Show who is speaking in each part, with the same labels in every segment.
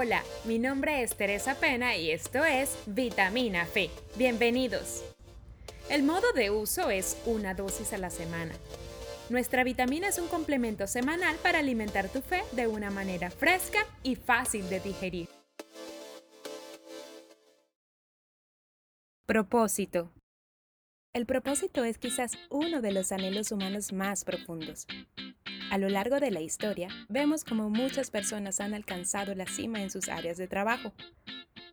Speaker 1: Hola, mi nombre es Teresa Pena y esto es Vitamina Fe. Bienvenidos. El modo de uso es una dosis a la semana. Nuestra vitamina es un complemento semanal para alimentar tu fe de una manera fresca y fácil de digerir. Propósito. El propósito es quizás uno de los anhelos humanos más profundos. A lo largo de la historia, vemos como muchas personas han alcanzado la cima en sus áreas de trabajo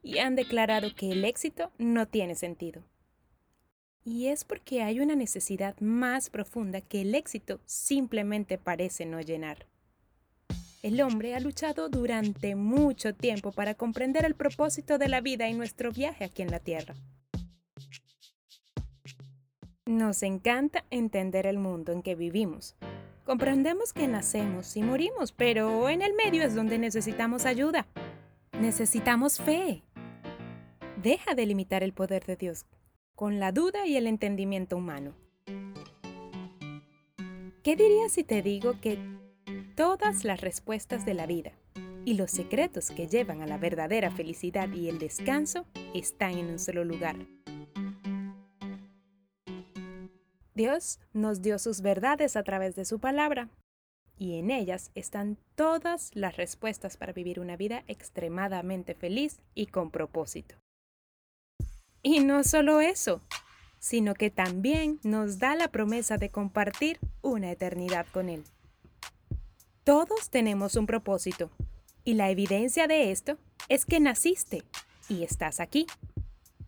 Speaker 1: y han declarado que el éxito no tiene sentido. Y es porque hay una necesidad más profunda que el éxito simplemente parece no llenar. El hombre ha luchado durante mucho tiempo para comprender el propósito de la vida y nuestro viaje aquí en la Tierra. Nos encanta entender el mundo en que vivimos, Comprendemos que nacemos y morimos, pero en el medio es donde necesitamos ayuda. Necesitamos fe. Deja de limitar el poder de Dios con la duda y el entendimiento humano. ¿Qué dirías si te digo que todas las respuestas de la vida y los secretos que llevan a la verdadera felicidad y el descanso están en un solo lugar? Dios nos dio sus verdades a través de su palabra, y en ellas están todas las respuestas para vivir una vida extremadamente feliz y con propósito. Y no solo eso, sino que también nos da la promesa de compartir una eternidad con Él. Todos tenemos un propósito, y la evidencia de esto es que naciste y estás aquí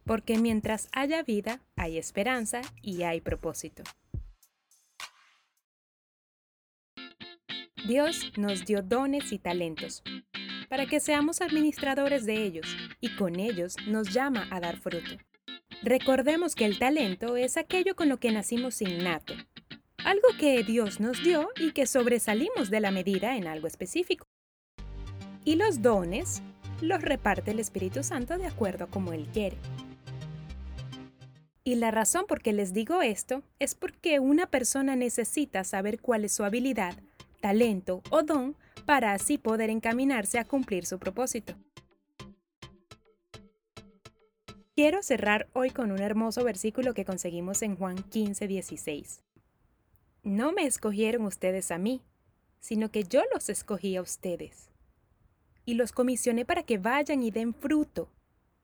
Speaker 1: porque mientras haya vida, hay esperanza y hay propósito. Dios nos dio dones y talentos para que seamos administradores de ellos y con ellos nos llama a dar fruto. Recordemos que el talento es aquello con lo que nacimos innato, algo que Dios nos dio y que sobresalimos de la medida en algo específico. Y los dones los reparte el Espíritu Santo de acuerdo como Él quiere. Y la razón por qué les digo esto es porque una persona necesita saber cuál es su habilidad, talento o don para así poder encaminarse a cumplir su propósito. Quiero cerrar hoy con un hermoso versículo que conseguimos en Juan 15, 16. No me escogieron ustedes a mí, sino que yo los escogí a ustedes. Y los comisioné para que vayan y den fruto,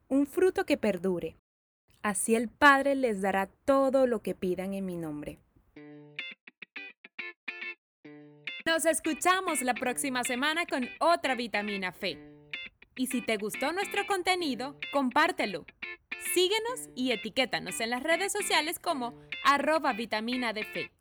Speaker 1: un fruto que perdure Así el Padre les dará todo lo que pidan en mi nombre. Nos escuchamos la próxima semana con otra vitamina Fe. Y si te gustó nuestro contenido, compártelo. Síguenos y etiquétanos en las redes sociales como arroba vitamina de fe.